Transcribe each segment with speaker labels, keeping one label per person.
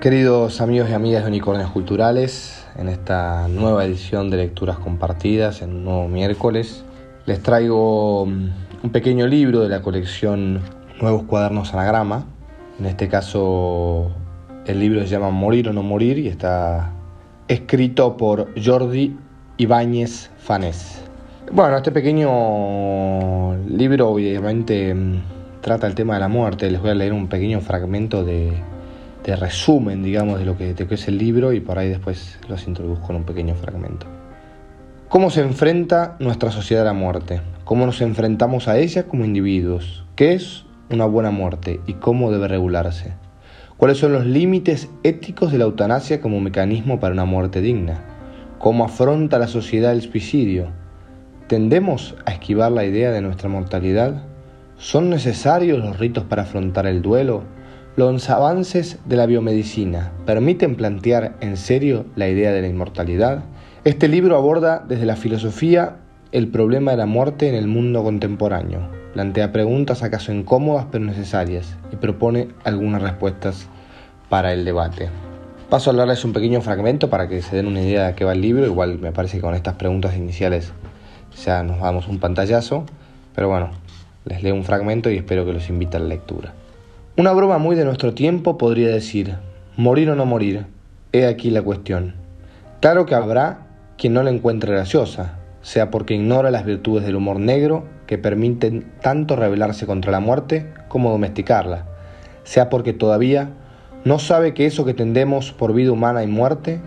Speaker 1: Queridos amigos y amigas de Unicornios Culturales, en esta nueva edición de Lecturas Compartidas, en un nuevo miércoles, les traigo mm, un pequeño libro de la colección Nuevos Cuadernos Anagrama. En este caso, el libro se llama Morir o no morir y está escrito por Jordi Ibáñez Fanés. Bueno, este pequeño libro obviamente mm, trata el tema de la muerte. Les voy a leer un pequeño fragmento de de resumen, digamos, de lo que, es el libro y por ahí después los introduzco en un pequeño fragmento. ¿Cómo se enfrenta nuestra sociedad a la muerte? ¿Cómo nos enfrentamos a ella como individuos? ¿Qué es una buena muerte y cómo debe regularse? ¿Cuáles son los límites éticos de la eutanasia como mecanismo para una muerte digna? ¿Cómo afronta la sociedad el suicidio? ¿Tendemos a esquivar la idea de nuestra mortalidad? ¿Son necesarios los ritos para afrontar el duelo? Los avances de la biomedicina permiten plantear en serio la idea de la inmortalidad. Este libro aborda desde la filosofía el problema de la muerte en el mundo contemporáneo. Plantea preguntas acaso incómodas pero necesarias y propone algunas respuestas para el debate. Paso a hablarles un pequeño fragmento para que se den una idea de qué va el libro. Igual me parece que con estas preguntas iniciales ya nos damos un pantallazo. Pero bueno, les leo un fragmento y espero que los invite a la lectura. Una broma muy de nuestro tiempo podría decir, morir o no morir, he aquí la cuestión. Claro que habrá quien no la encuentre graciosa, sea porque ignora las virtudes del humor negro que permiten tanto rebelarse contra la muerte como domesticarla, sea porque todavía no sabe que eso que tendemos por vida humana y muerte,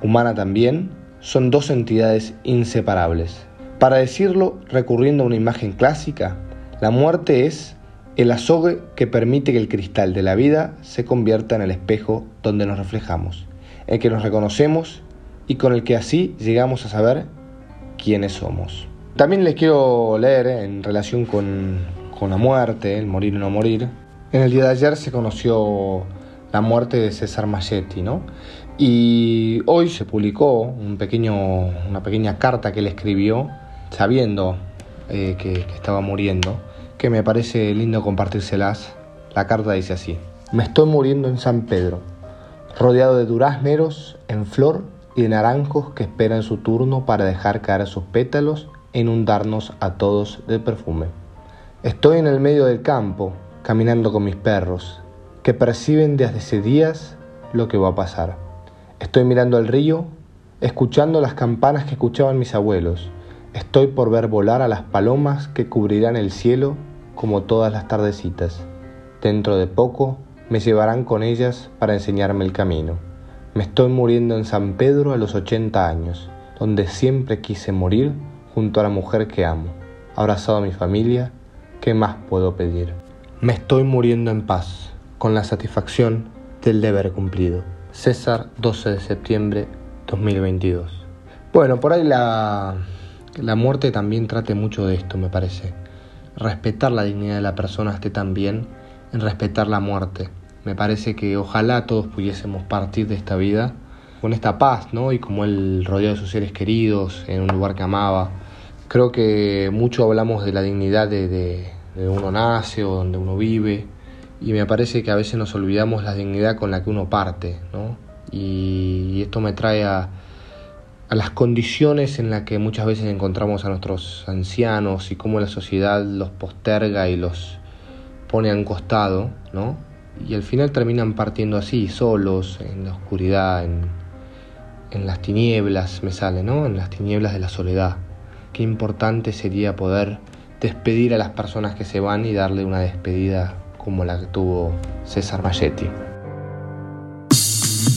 Speaker 1: humana también, son dos entidades inseparables. Para decirlo, recurriendo a una imagen clásica, la muerte es el azogue que permite que el cristal de la vida se convierta en el espejo donde nos reflejamos, en que nos reconocemos y con el que así llegamos a saber quiénes somos. También les quiero leer eh, en relación con, la muerte, el morir o no morir. En el día de ayer se conoció la muerte de César Machetti, ¿no? Y hoy se publicó una pequeña carta que él escribió, sabiendo eh, que estaba muriendo que me parece lindo compartírselas. La carta dice así. Me estoy muriendo en San Pedro, rodeado de durazneros en flor y de naranjos que esperan su turno para dejar caer sus pétalos e inundarnos a todos de perfume. Estoy en el medio del campo, caminando con mis perros, que perciben desde hace días lo que va a pasar. Estoy mirando el río, escuchando las campanas que escuchaban mis abuelos, Estoy por ver volar a las palomas que cubrirán el cielo como todas las tardecitas. Dentro de poco me llevarán con ellas para enseñarme el camino. Me estoy muriendo en San Pedro a los 80 años, donde siempre quise morir junto a la mujer que amo. Abrazado a mi familia, ¿qué más puedo pedir? Me estoy muriendo en paz, con la satisfacción del deber cumplido. César, 12 de septiembre 2022. Bueno, por ahí la, la muerte también trate mucho de esto, me parece. Respetar la dignidad de la persona esté también en respetar la muerte. Me parece que ojalá todos pudiésemos partir de esta vida con esta paz, ¿no? Y como él rodeado de sus seres queridos, en un lugar que amaba. Creo que mucho hablamos de la dignidad de, de, uno nace o donde uno vive, y me parece que a veces nos olvidamos la dignidad con la que uno parte, ¿no? y esto me trae a, a las condiciones en las que muchas veces encontramos a nuestros ancianos y cómo la sociedad los posterga y los pone a un costado, ¿no? Y al final terminan partiendo así, solos, en la oscuridad, en, en las tinieblas, me sale, ¿no? En las tinieblas de la soledad. Qué importante sería poder despedir a las personas que se van y darle una despedida como la que tuvo César Mayetti.